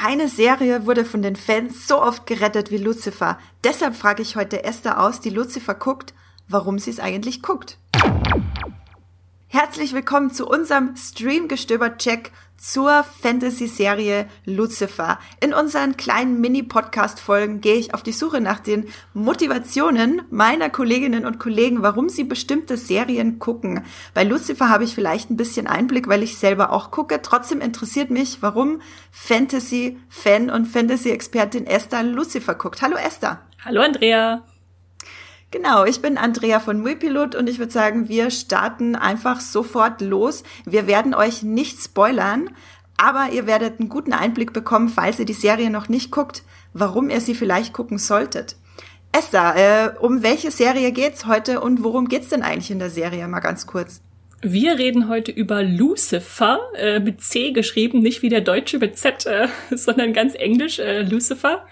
keine Serie wurde von den Fans so oft gerettet wie Lucifer. Deshalb frage ich heute Esther aus, die Lucifer guckt, warum sie es eigentlich guckt. Herzlich willkommen zu unserem Streamgestöber-Check zur Fantasy-Serie Lucifer. In unseren kleinen Mini-Podcast-Folgen gehe ich auf die Suche nach den Motivationen meiner Kolleginnen und Kollegen, warum sie bestimmte Serien gucken. Bei Lucifer habe ich vielleicht ein bisschen Einblick, weil ich selber auch gucke. Trotzdem interessiert mich, warum Fantasy-Fan und Fantasy-Expertin Esther Lucifer guckt. Hallo Esther. Hallo Andrea. Genau, ich bin Andrea von Muipilot und ich würde sagen, wir starten einfach sofort los. Wir werden euch nicht spoilern, aber ihr werdet einen guten Einblick bekommen, falls ihr die Serie noch nicht guckt, warum ihr sie vielleicht gucken solltet. Esther, äh, um welche Serie geht's heute und worum geht's denn eigentlich in der Serie? Mal ganz kurz. Wir reden heute über Lucifer, äh, mit C geschrieben, nicht wie der Deutsche mit Z, äh, sondern ganz englisch, äh, Lucifer.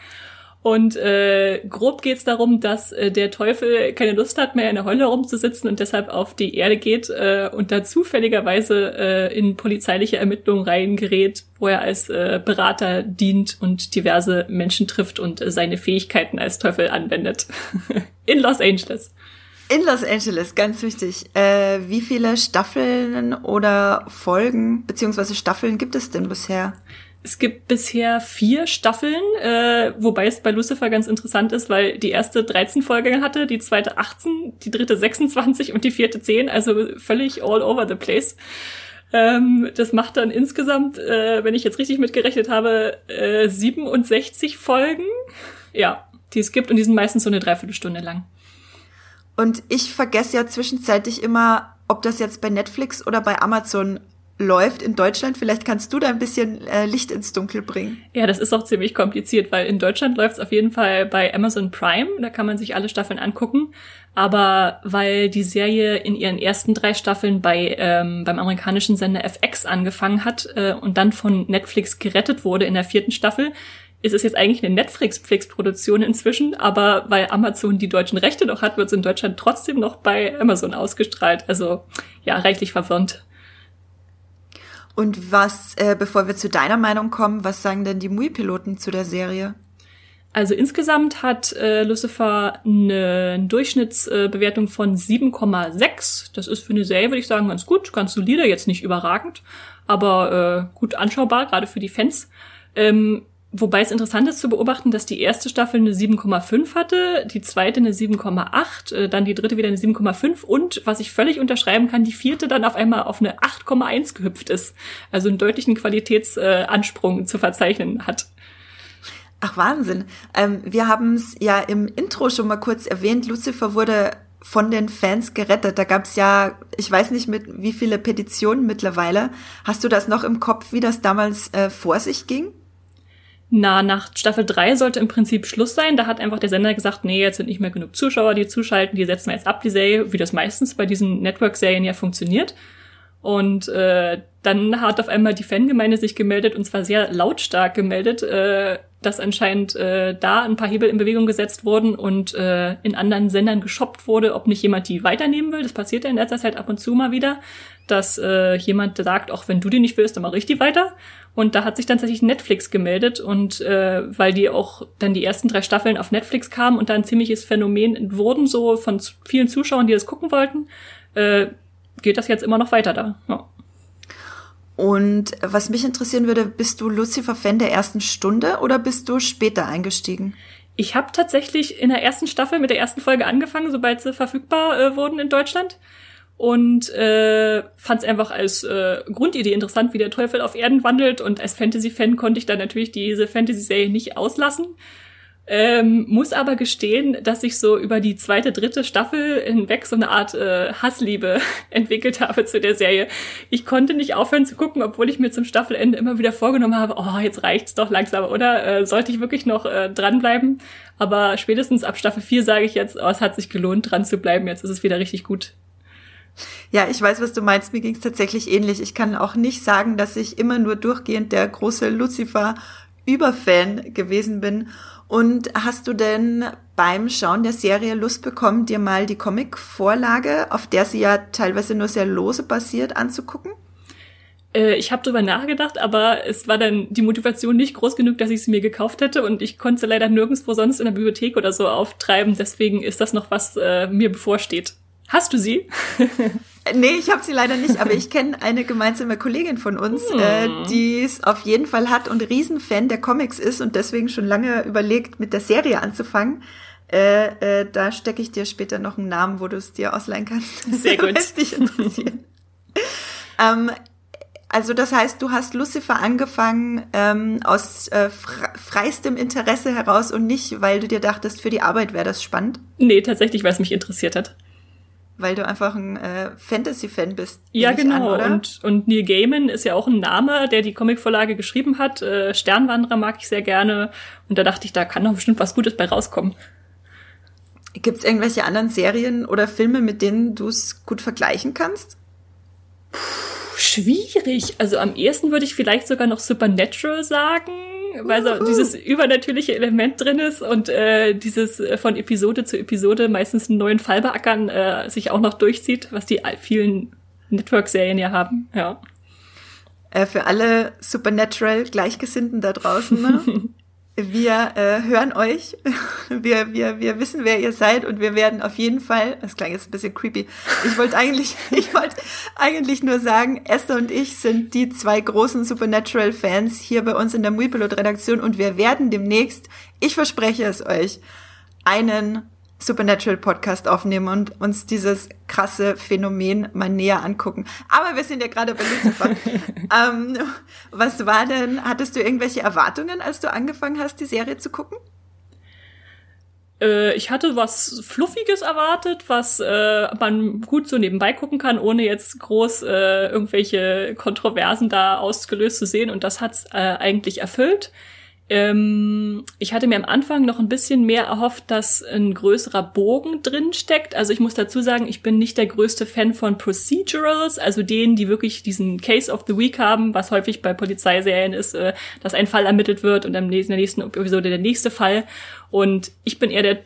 Und äh, grob geht es darum, dass äh, der Teufel keine Lust hat, mehr in der Hölle rumzusitzen und deshalb auf die Erde geht äh, und da zufälligerweise äh, in polizeiliche Ermittlungen reingerät, wo er als äh, Berater dient und diverse Menschen trifft und äh, seine Fähigkeiten als Teufel anwendet. in Los Angeles. In Los Angeles, ganz wichtig. Äh, wie viele Staffeln oder Folgen beziehungsweise Staffeln gibt es denn bisher? Es gibt bisher vier Staffeln, äh, wobei es bei Lucifer ganz interessant ist, weil die erste 13 Folgen hatte, die zweite 18, die dritte 26 und die vierte 10, also völlig all over the place. Ähm, das macht dann insgesamt, äh, wenn ich jetzt richtig mitgerechnet habe, äh, 67 Folgen. Ja, die es gibt und die sind meistens so eine Dreiviertelstunde lang. Und ich vergesse ja zwischenzeitlich immer, ob das jetzt bei Netflix oder bei Amazon läuft in Deutschland. Vielleicht kannst du da ein bisschen äh, Licht ins Dunkel bringen. Ja, das ist auch ziemlich kompliziert, weil in Deutschland läuft es auf jeden Fall bei Amazon Prime. Da kann man sich alle Staffeln angucken. Aber weil die Serie in ihren ersten drei Staffeln bei ähm, beim amerikanischen Sender FX angefangen hat äh, und dann von Netflix gerettet wurde in der vierten Staffel, ist es jetzt eigentlich eine Netflix-Produktion inzwischen, aber weil Amazon die deutschen Rechte noch hat, wird es in Deutschland trotzdem noch bei Amazon ausgestrahlt. Also ja, reichlich verwirrend. Und was, äh, bevor wir zu deiner Meinung kommen, was sagen denn die Mui-Piloten zu der Serie? Also insgesamt hat äh, Lucifer eine Durchschnittsbewertung äh, von 7,6. Das ist für eine Serie, würde ich sagen, ganz gut, ganz solide, jetzt nicht überragend, aber äh, gut anschaubar, gerade für die Fans. Ähm, Wobei es interessant ist zu beobachten, dass die erste Staffel eine 7,5 hatte, die zweite eine 7,8, äh, dann die dritte wieder eine 7,5 und, was ich völlig unterschreiben kann, die vierte dann auf einmal auf eine 8,1 gehüpft ist. Also einen deutlichen Qualitätsansprung zu verzeichnen hat. Ach Wahnsinn. Ähm, wir haben es ja im Intro schon mal kurz erwähnt. Lucifer wurde von den Fans gerettet. Da gab es ja, ich weiß nicht mit wie viele Petitionen mittlerweile. Hast du das noch im Kopf, wie das damals äh, vor sich ging? Na, nach Staffel 3 sollte im Prinzip Schluss sein. Da hat einfach der Sender gesagt, nee, jetzt sind nicht mehr genug Zuschauer, die zuschalten, die setzen wir jetzt ab, die Serie, wie das meistens bei diesen Network-Serien ja funktioniert. Und äh, dann hat auf einmal die Fangemeinde sich gemeldet und zwar sehr lautstark gemeldet, äh, dass anscheinend äh, da ein paar Hebel in Bewegung gesetzt wurden und äh, in anderen Sendern geshoppt wurde, ob nicht jemand die weiternehmen will. Das passiert ja in letzter Zeit ab und zu mal wieder, dass äh, jemand sagt, auch wenn du die nicht willst, dann mach ich die weiter. Und da hat sich dann tatsächlich Netflix gemeldet und äh, weil die auch dann die ersten drei Staffeln auf Netflix kamen und da ein ziemliches Phänomen wurden, so von vielen Zuschauern, die das gucken wollten, äh, geht das jetzt immer noch weiter da. Ja. Und was mich interessieren würde, bist du Lucifer-Fan der ersten Stunde oder bist du später eingestiegen? Ich habe tatsächlich in der ersten Staffel mit der ersten Folge angefangen, sobald sie verfügbar äh, wurden in Deutschland und äh, fand es einfach als äh, Grundidee interessant, wie der Teufel auf Erden wandelt. Und als Fantasy-Fan konnte ich dann natürlich diese Fantasy-Serie nicht auslassen. Ähm, muss aber gestehen, dass ich so über die zweite, dritte Staffel hinweg so eine Art äh, Hassliebe entwickelt habe zu der Serie. Ich konnte nicht aufhören zu gucken, obwohl ich mir zum Staffelende immer wieder vorgenommen habe, oh, jetzt reicht's doch langsam, oder? Äh, sollte ich wirklich noch äh, dranbleiben? Aber spätestens ab Staffel 4 sage ich jetzt, oh, es hat sich gelohnt, dran zu bleiben. Jetzt ist es wieder richtig gut. Ja, ich weiß, was du meinst. Mir ging es tatsächlich ähnlich. Ich kann auch nicht sagen, dass ich immer nur durchgehend der große Lucifer-Überfan gewesen bin. Und hast du denn beim Schauen der Serie Lust bekommen, dir mal die Comic-Vorlage, auf der sie ja teilweise nur sehr lose basiert, anzugucken? Äh, ich habe drüber nachgedacht, aber es war dann die Motivation nicht groß genug, dass ich sie mir gekauft hätte und ich konnte sie leider nirgendwo sonst in der Bibliothek oder so auftreiben. Deswegen ist das noch was äh, mir bevorsteht. Hast du sie? nee, ich habe sie leider nicht, aber ich kenne eine gemeinsame Kollegin von uns, hm. äh, die es auf jeden Fall hat und Riesenfan der Comics ist und deswegen schon lange überlegt, mit der Serie anzufangen. Äh, äh, da stecke ich dir später noch einen Namen, wo du es dir ausleihen kannst. Sehr gut. dich interessieren. ähm, also das heißt, du hast Lucifer angefangen ähm, aus äh, freistem Interesse heraus und nicht, weil du dir dachtest, für die Arbeit wäre das spannend? Nee, tatsächlich, weil es mich interessiert hat. Weil du einfach ein äh, Fantasy-Fan bist. Ja, genau. An, und, und Neil Gaiman ist ja auch ein Name, der die Comicvorlage geschrieben hat. Äh, Sternwanderer mag ich sehr gerne. Und da dachte ich, da kann doch bestimmt was Gutes bei rauskommen. Gibt es irgendwelche anderen Serien oder Filme, mit denen du es gut vergleichen kannst? Puh schwierig. Also am ehesten würde ich vielleicht sogar noch Supernatural sagen, weil so dieses übernatürliche Element drin ist und äh, dieses äh, von Episode zu Episode meistens einen neuen Fall beackern äh, sich auch noch durchzieht, was die vielen Network-Serien ja haben. Ja. Äh, für alle Supernatural Gleichgesinnten da draußen. Ne? Wir äh, hören euch, wir, wir, wir wissen, wer ihr seid und wir werden auf jeden Fall, das klang jetzt ein bisschen creepy, ich wollte eigentlich, ich wollte eigentlich nur sagen, Esther und ich sind die zwei großen Supernatural-Fans hier bei uns in der Muipilot-Redaktion und wir werden demnächst, ich verspreche es euch, einen Supernatural Podcast aufnehmen und uns dieses krasse Phänomen mal näher angucken. Aber wir sind ja gerade bei Lucifer. ähm, was war denn, hattest du irgendwelche Erwartungen, als du angefangen hast, die Serie zu gucken? Äh, ich hatte was Fluffiges erwartet, was äh, man gut so nebenbei gucken kann, ohne jetzt groß äh, irgendwelche Kontroversen da ausgelöst zu sehen. Und das hat's äh, eigentlich erfüllt. Ähm, ich hatte mir am Anfang noch ein bisschen mehr erhofft, dass ein größerer Bogen drin steckt. Also ich muss dazu sagen, ich bin nicht der größte Fan von Procedurals, also denen, die wirklich diesen Case of the Week haben, was häufig bei Polizeiserien ist, äh, dass ein Fall ermittelt wird und in der nächsten Episode der nächste Fall. Und ich bin eher der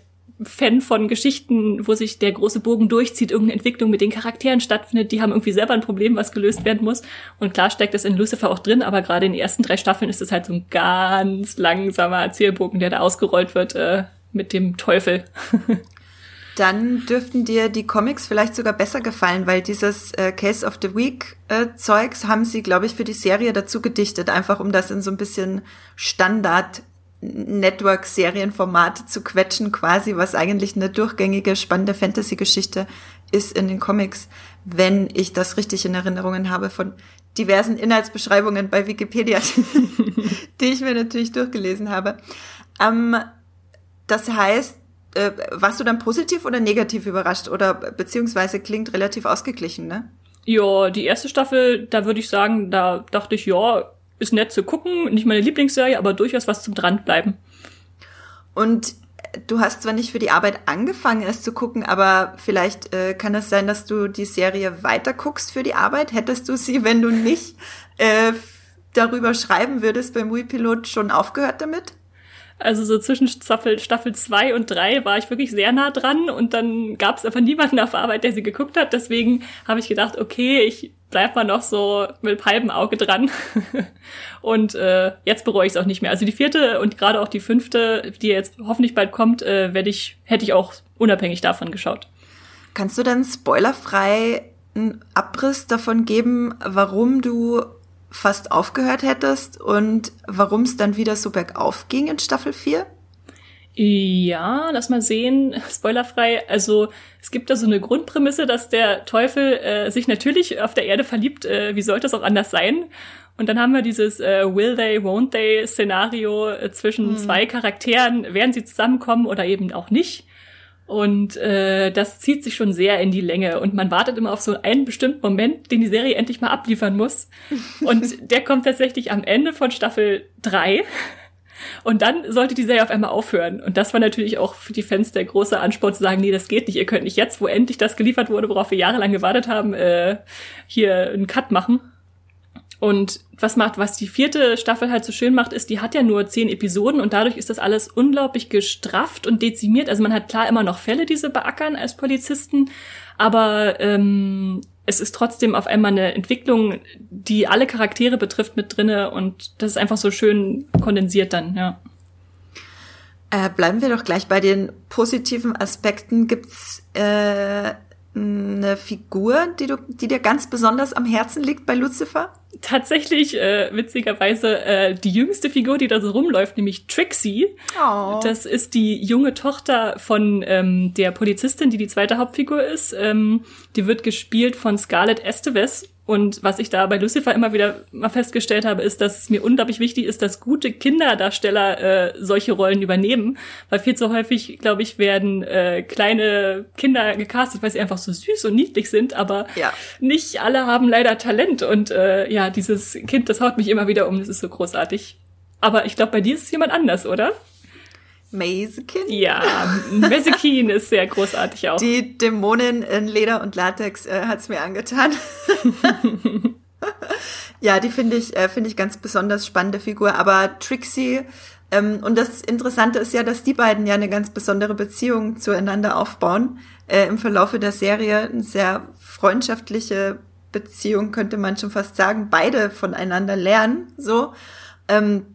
Fan von Geschichten, wo sich der große Bogen durchzieht, irgendeine Entwicklung mit den Charakteren stattfindet. Die haben irgendwie selber ein Problem, was gelöst werden muss. Und klar steckt das in Lucifer auch drin, aber gerade in den ersten drei Staffeln ist es halt so ein ganz langsamer Erzählbogen, der da ausgerollt wird äh, mit dem Teufel. Dann dürften dir die Comics vielleicht sogar besser gefallen, weil dieses äh, Case of the Week äh, Zeugs haben sie, glaube ich, für die Serie dazu gedichtet, einfach um das in so ein bisschen Standard Network-Serienformat zu quetschen, quasi, was eigentlich eine durchgängige, spannende Fantasy-Geschichte ist in den Comics, wenn ich das richtig in Erinnerungen habe von diversen Inhaltsbeschreibungen bei Wikipedia, die ich mir natürlich durchgelesen habe. Ähm, das heißt, äh, warst du dann positiv oder negativ überrascht oder beziehungsweise klingt relativ ausgeglichen, ne? Ja, die erste Staffel, da würde ich sagen, da dachte ich, ja, ist nett zu gucken, nicht meine Lieblingsserie, aber durchaus was zum dranbleiben. Und du hast zwar nicht für die Arbeit angefangen, es zu gucken, aber vielleicht äh, kann es sein, dass du die Serie weiter guckst für die Arbeit. Hättest du sie, wenn du nicht äh, darüber schreiben würdest beim Wii-Pilot, schon aufgehört damit? Also so zwischen Staffel, Staffel 2 und 3 war ich wirklich sehr nah dran und dann gab es einfach niemanden auf Arbeit, der sie geguckt hat. Deswegen habe ich gedacht, okay, ich bleib mal noch so mit halbem Auge dran. und äh, jetzt bereue ich es auch nicht mehr. Also die vierte und gerade auch die fünfte, die jetzt hoffentlich bald kommt, äh, werde ich, hätte ich auch unabhängig davon geschaut. Kannst du dann spoilerfrei einen Abriss davon geben, warum du fast aufgehört hättest und warum es dann wieder so bergauf ging in Staffel 4? Ja, lass mal sehen, spoilerfrei. Also es gibt da so eine Grundprämisse, dass der Teufel äh, sich natürlich auf der Erde verliebt. Äh, wie sollte es auch anders sein? Und dann haben wir dieses äh, Will they, won't they Szenario äh, zwischen hm. zwei Charakteren. Werden sie zusammenkommen oder eben auch nicht? Und äh, das zieht sich schon sehr in die Länge. Und man wartet immer auf so einen bestimmten Moment, den die Serie endlich mal abliefern muss. Und der kommt tatsächlich am Ende von Staffel drei. Und dann sollte die Serie auf einmal aufhören. Und das war natürlich auch für die Fans der große Ansporn zu sagen, nee, das geht nicht. Ihr könnt nicht jetzt, wo endlich das geliefert wurde, worauf wir jahrelang gewartet haben, äh, hier einen Cut machen. Und was macht, was die vierte Staffel halt so schön macht, ist, die hat ja nur zehn Episoden und dadurch ist das alles unglaublich gestrafft und dezimiert. Also man hat klar immer noch Fälle, die sie beackern als Polizisten, aber ähm, es ist trotzdem auf einmal eine Entwicklung, die alle Charaktere betrifft mit drinne und das ist einfach so schön kondensiert dann, ja. Äh, bleiben wir doch gleich bei den positiven Aspekten. Gibt's äh, eine Figur, die du, die dir ganz besonders am Herzen liegt bei Lucifer? Tatsächlich, äh, witzigerweise, äh, die jüngste Figur, die da so rumläuft, nämlich Trixie. Oh. Das ist die junge Tochter von ähm, der Polizistin, die die zweite Hauptfigur ist. Ähm, die wird gespielt von Scarlett Esteves. Und was ich da bei Lucifer immer wieder mal festgestellt habe, ist, dass es mir unglaublich wichtig ist, dass gute Kinderdarsteller äh, solche Rollen übernehmen. Weil viel zu häufig, glaube ich, werden äh, kleine Kinder gecastet, weil sie einfach so süß und niedlich sind. Aber ja. nicht alle haben leider Talent. Und äh, ja, dieses Kind, das haut mich immer wieder um. Das ist so großartig. Aber ich glaube, bei dir ist es jemand anders, oder? Mazekin? Ja, Mazekin ist sehr großartig auch. Die Dämonin in Leder und Latex äh, hat's mir angetan. ja, die finde ich, äh, finde ich ganz besonders spannende Figur. Aber Trixie, ähm, und das Interessante ist ja, dass die beiden ja eine ganz besondere Beziehung zueinander aufbauen. Äh, Im Verlaufe der Serie eine sehr freundschaftliche Beziehung, könnte man schon fast sagen. Beide voneinander lernen, so. Ähm,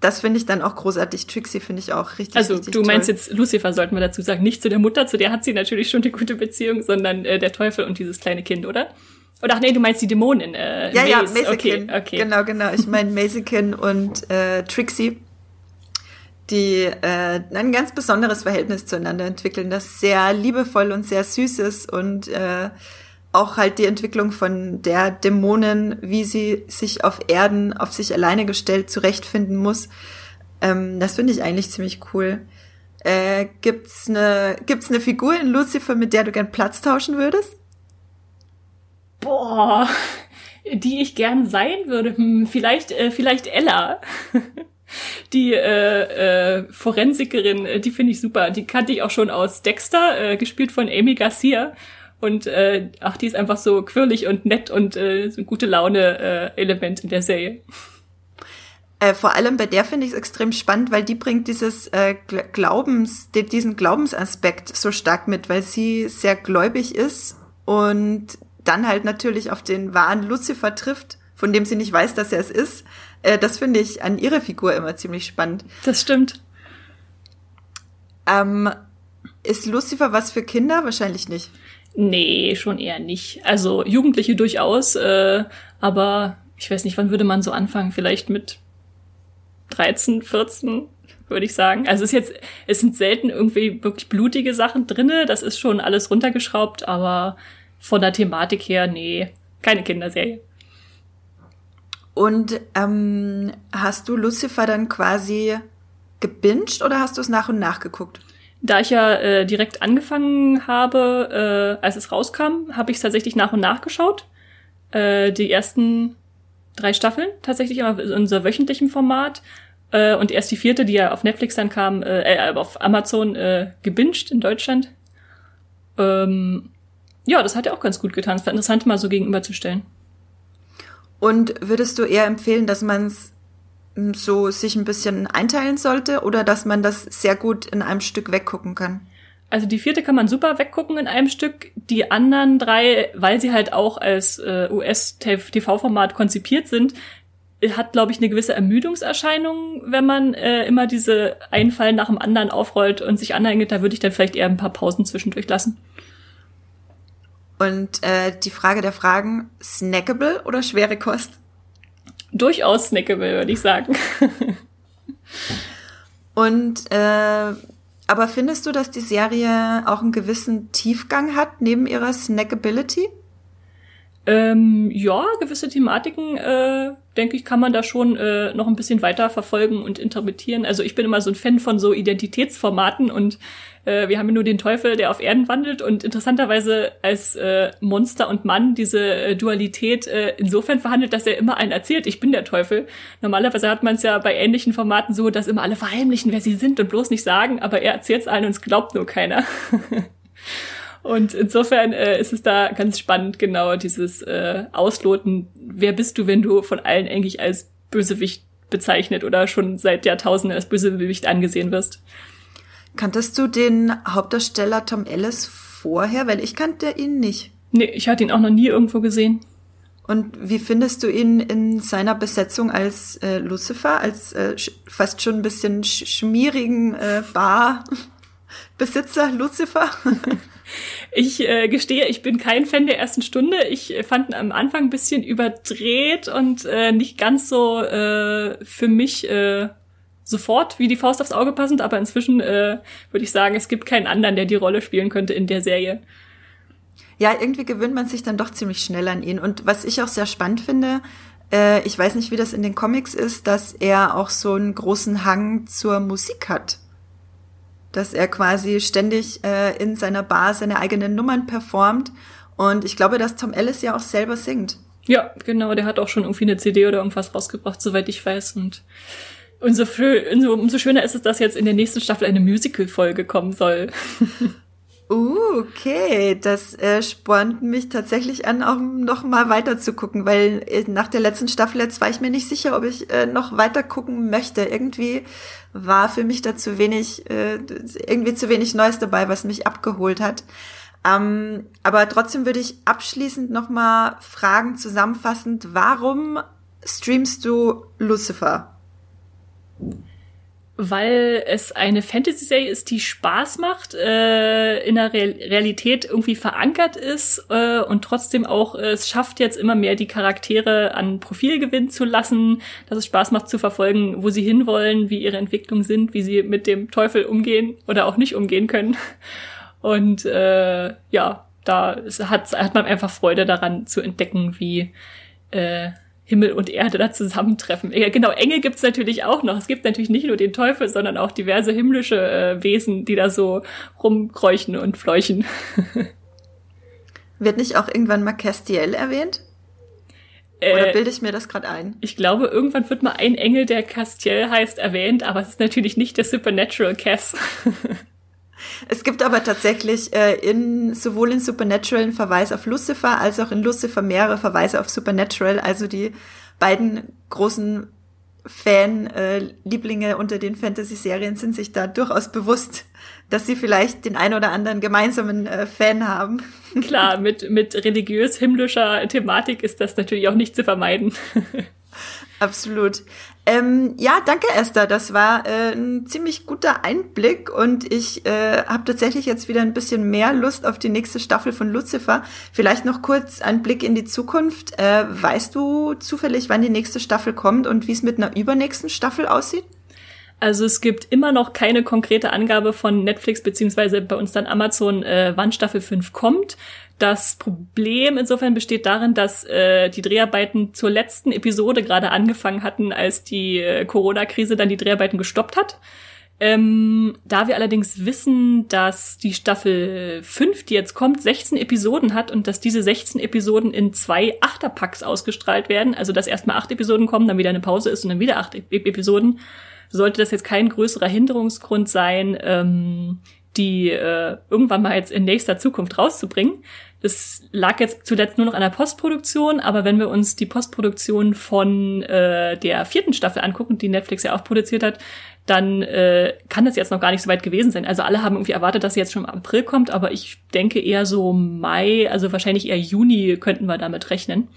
das finde ich dann auch großartig. Trixie finde ich auch richtig. Also richtig du meinst toll. jetzt Lucifer, sollten wir dazu sagen, nicht zu der Mutter, zu der hat sie natürlich schon eine gute Beziehung, sondern äh, der Teufel und dieses kleine Kind, oder? Oder ach nee, du meinst die Dämonin. Äh, ja, Maze. ja, Mazekin. Okay, okay. Genau, genau. Ich meine Mazekin und äh, Trixie, die äh, ein ganz besonderes Verhältnis zueinander entwickeln, das sehr liebevoll und sehr süß ist und äh, auch halt die Entwicklung von der Dämonin, wie sie sich auf Erden, auf sich alleine gestellt zurechtfinden muss. Ähm, das finde ich eigentlich ziemlich cool. Äh, gibt's eine gibt's eine Figur in Lucifer, mit der du gern Platz tauschen würdest? Boah, die ich gern sein würde. Hm, vielleicht äh, vielleicht Ella. die äh, äh, Forensikerin, äh, die finde ich super. Die kannte ich auch schon aus Dexter, äh, gespielt von Amy Garcia. Und äh, ach, die ist einfach so quirlig und nett und äh, so ein gute Laune-Element äh, in der Serie. Äh, vor allem bei der finde ich es extrem spannend, weil die bringt dieses äh, Glaubens, diesen Glaubensaspekt so stark mit, weil sie sehr gläubig ist und dann halt natürlich auf den wahren Lucifer trifft, von dem sie nicht weiß, dass er es ist. Äh, das finde ich an ihrer Figur immer ziemlich spannend. Das stimmt. Ähm, ist Lucifer was für Kinder? Wahrscheinlich nicht. Nee, schon eher nicht. Also Jugendliche durchaus, äh, aber ich weiß nicht, wann würde man so anfangen? Vielleicht mit 13, 14, würde ich sagen. Also es ist jetzt, es sind selten irgendwie wirklich blutige Sachen drinne. Das ist schon alles runtergeschraubt, aber von der Thematik her, nee, keine Kinderserie. Und ähm, hast du Lucifer dann quasi gebinged oder hast du es nach und nach geguckt? Da ich ja äh, direkt angefangen habe, äh, als es rauskam, habe ich tatsächlich nach und nach geschaut. Äh, die ersten drei Staffeln tatsächlich immer in unser wöchentlichen Format. Äh, und erst die vierte, die ja auf Netflix dann kam, äh, äh, auf Amazon äh, gebinged in Deutschland. Ähm, ja, das hat ja auch ganz gut getan. Es war interessant, mal so gegenüberzustellen. Und würdest du eher empfehlen, dass man es so sich ein bisschen einteilen sollte oder dass man das sehr gut in einem Stück weggucken kann? Also die vierte kann man super weggucken in einem Stück. Die anderen drei, weil sie halt auch als äh, US-TV-Format konzipiert sind, hat, glaube ich, eine gewisse Ermüdungserscheinung, wenn man äh, immer diese einen Fall nach dem anderen aufrollt und sich anhängt. Da würde ich dann vielleicht eher ein paar Pausen zwischendurch lassen. Und äh, die Frage der Fragen, snackable oder schwere Kost? Durchaus snackable, würde ich sagen. Und äh, aber findest du, dass die Serie auch einen gewissen Tiefgang hat neben ihrer Snackability? Ähm, ja, gewisse Thematiken, äh, denke ich, kann man da schon äh, noch ein bisschen weiter verfolgen und interpretieren. Also ich bin immer so ein Fan von so Identitätsformaten und äh, wir haben ja nur den Teufel, der auf Erden wandelt und interessanterweise als äh, Monster und Mann diese äh, Dualität äh, insofern verhandelt, dass er immer einen erzählt, ich bin der Teufel. Normalerweise hat man es ja bei ähnlichen Formaten so, dass immer alle verheimlichen, wer sie sind und bloß nicht sagen, aber er erzählt es allen und es glaubt nur keiner. Und insofern äh, ist es da ganz spannend, genau dieses äh, Ausloten, wer bist du, wenn du von allen eigentlich als Bösewicht bezeichnet oder schon seit Jahrtausenden als Bösewicht angesehen wirst. Kanntest du den Hauptdarsteller Tom Ellis vorher? Weil ich kannte ihn nicht. Nee, ich hatte ihn auch noch nie irgendwo gesehen. Und wie findest du ihn in seiner Besetzung als äh, Lucifer, als äh, fast schon ein bisschen sch schmierigen äh, Barbesitzer Lucifer? Ich äh, gestehe, ich bin kein Fan der ersten Stunde. Ich fand ihn am Anfang ein bisschen überdreht und äh, nicht ganz so äh, für mich äh, sofort wie die Faust aufs Auge passend, aber inzwischen äh, würde ich sagen, es gibt keinen anderen, der die Rolle spielen könnte in der Serie. Ja, irgendwie gewöhnt man sich dann doch ziemlich schnell an ihn. Und was ich auch sehr spannend finde, äh, ich weiß nicht, wie das in den Comics ist, dass er auch so einen großen Hang zur Musik hat. Dass er quasi ständig äh, in seiner Bar seine eigenen Nummern performt. Und ich glaube, dass Tom Ellis ja auch selber singt. Ja, genau, der hat auch schon irgendwie eine CD oder irgendwas rausgebracht, soweit ich weiß. Und umso, umso, umso schöner ist es, dass jetzt in der nächsten Staffel eine Musical-Folge kommen soll. Uh, okay, das äh, spornt mich tatsächlich an, auch noch mal weiter zu gucken, weil äh, nach der letzten Staffel jetzt war ich mir nicht sicher, ob ich äh, noch weiter gucken möchte. Irgendwie war für mich da zu wenig, äh, irgendwie zu wenig Neues dabei, was mich abgeholt hat. Ähm, aber trotzdem würde ich abschließend noch mal fragen, zusammenfassend, warum streamst du Lucifer? Weil es eine Fantasy-Serie ist, die Spaß macht, äh, in der Re Realität irgendwie verankert ist äh, und trotzdem auch äh, es schafft jetzt immer mehr die Charaktere an Profil gewinnen zu lassen, dass es Spaß macht zu verfolgen, wo sie hinwollen, wie ihre Entwicklungen sind, wie sie mit dem Teufel umgehen oder auch nicht umgehen können. Und äh, ja, da hat, hat man einfach Freude daran zu entdecken, wie äh, Himmel und Erde da zusammentreffen. Ja, genau, Engel gibt's natürlich auch noch. Es gibt natürlich nicht nur den Teufel, sondern auch diverse himmlische äh, Wesen, die da so rumkräuchen und fleuchen. Wird nicht auch irgendwann mal Castiel erwähnt? Oder äh, bilde ich mir das gerade ein? Ich glaube, irgendwann wird mal ein Engel, der Castiel heißt, erwähnt, aber es ist natürlich nicht der Supernatural Cass. Es gibt aber tatsächlich äh, in sowohl in Supernatural einen Verweis auf Lucifer als auch in Lucifer mehrere Verweise auf Supernatural. Also die beiden großen Fan-Lieblinge äh, unter den Fantasy-Serien sind sich da durchaus bewusst, dass sie vielleicht den ein oder anderen gemeinsamen äh, Fan haben. Klar, mit, mit religiös-himmlischer Thematik ist das natürlich auch nicht zu vermeiden. Absolut. Ähm, ja, danke Esther. Das war äh, ein ziemlich guter Einblick und ich äh, habe tatsächlich jetzt wieder ein bisschen mehr Lust auf die nächste Staffel von Lucifer. Vielleicht noch kurz ein Blick in die Zukunft. Äh, weißt du zufällig, wann die nächste Staffel kommt und wie es mit einer übernächsten Staffel aussieht? Also es gibt immer noch keine konkrete Angabe von Netflix beziehungsweise bei uns dann Amazon, äh, wann Staffel 5 kommt. Das Problem insofern besteht darin, dass äh, die Dreharbeiten zur letzten Episode gerade angefangen hatten, als die äh, Corona-Krise dann die Dreharbeiten gestoppt hat. Ähm, da wir allerdings wissen, dass die Staffel 5, die jetzt kommt, 16 Episoden hat und dass diese 16 Episoden in zwei Achterpacks ausgestrahlt werden, also dass erstmal acht Episoden kommen, dann wieder eine Pause ist und dann wieder acht e Episoden, sollte das jetzt kein größerer Hinderungsgrund sein, ähm, die äh, irgendwann mal jetzt in nächster Zukunft rauszubringen. Das lag jetzt zuletzt nur noch an der Postproduktion, aber wenn wir uns die Postproduktion von äh, der vierten Staffel angucken, die Netflix ja auch produziert hat, dann äh, kann das jetzt noch gar nicht so weit gewesen sein. Also alle haben irgendwie erwartet, dass sie jetzt schon im April kommt, aber ich denke eher so Mai, also wahrscheinlich eher Juni könnten wir damit rechnen.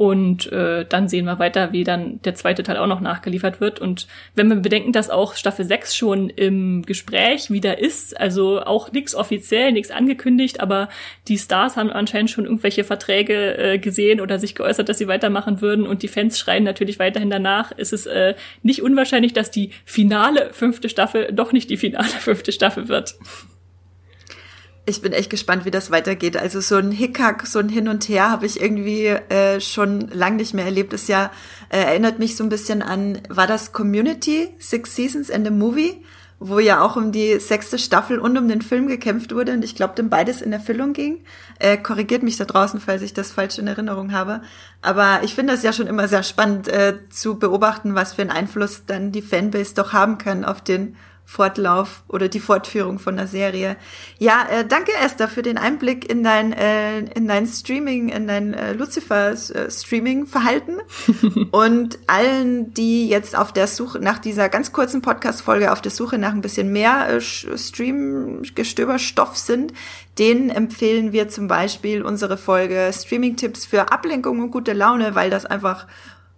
Und äh, dann sehen wir weiter, wie dann der zweite Teil auch noch nachgeliefert wird. Und wenn wir bedenken, dass auch Staffel 6 schon im Gespräch wieder ist, also auch nichts offiziell, nichts angekündigt, aber die Stars haben anscheinend schon irgendwelche Verträge äh, gesehen oder sich geäußert, dass sie weitermachen würden. Und die Fans schreien natürlich weiterhin danach, ist es äh, nicht unwahrscheinlich, dass die finale fünfte Staffel doch nicht die finale fünfte Staffel wird ich bin echt gespannt, wie das weitergeht. Also so ein Hickhack, so ein Hin und Her habe ich irgendwie äh, schon lang nicht mehr erlebt. Das ja äh, erinnert mich so ein bisschen an, war das Community Six Seasons and a Movie, wo ja auch um die sechste Staffel und um den Film gekämpft wurde und ich glaube, dem beides in Erfüllung ging. Äh, korrigiert mich da draußen, falls ich das falsch in Erinnerung habe. Aber ich finde das ja schon immer sehr spannend äh, zu beobachten, was für einen Einfluss dann die Fanbase doch haben kann auf den Fortlauf oder die Fortführung von der Serie. Ja, äh, danke Esther für den Einblick in dein äh, in dein Streaming, in dein äh, Lucifer äh, Streaming Verhalten und allen, die jetzt auf der Suche nach dieser ganz kurzen Podcast Folge auf der Suche nach ein bisschen mehr äh, Stream Gestöberstoff sind, Denen empfehlen wir zum Beispiel unsere Folge Streaming-Tipps für Ablenkung und gute Laune, weil das einfach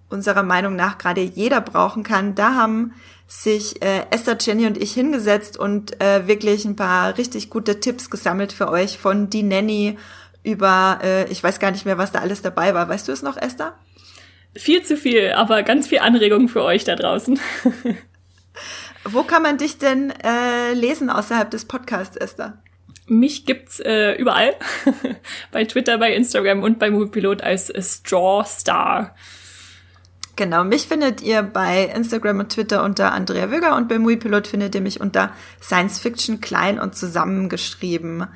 unserer Meinung nach gerade jeder brauchen kann. Da haben sich äh, Esther, Jenny und ich hingesetzt und äh, wirklich ein paar richtig gute Tipps gesammelt für euch von die Nanny über, äh, ich weiß gar nicht mehr, was da alles dabei war. Weißt du es noch, Esther? Viel zu viel, aber ganz viel Anregung für euch da draußen. Wo kann man dich denn äh, lesen außerhalb des Podcasts, Esther? Mich gibt's äh, überall. bei Twitter, bei Instagram und bei Moviepilot als Straw Star. Genau, mich findet ihr bei Instagram und Twitter unter Andrea Wöger und bei Moviepilot findet ihr mich unter Science Fiction klein und zusammengeschrieben.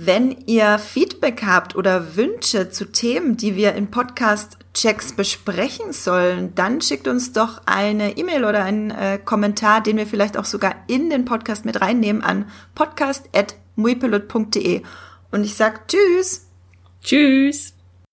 Wenn ihr Feedback habt oder Wünsche zu Themen, die wir in Podcast-Checks besprechen sollen, dann schickt uns doch eine E-Mail oder einen äh, Kommentar, den wir vielleicht auch sogar in den Podcast mit reinnehmen an podcast.muipilot.de. Und ich sag Tschüss. Tschüss.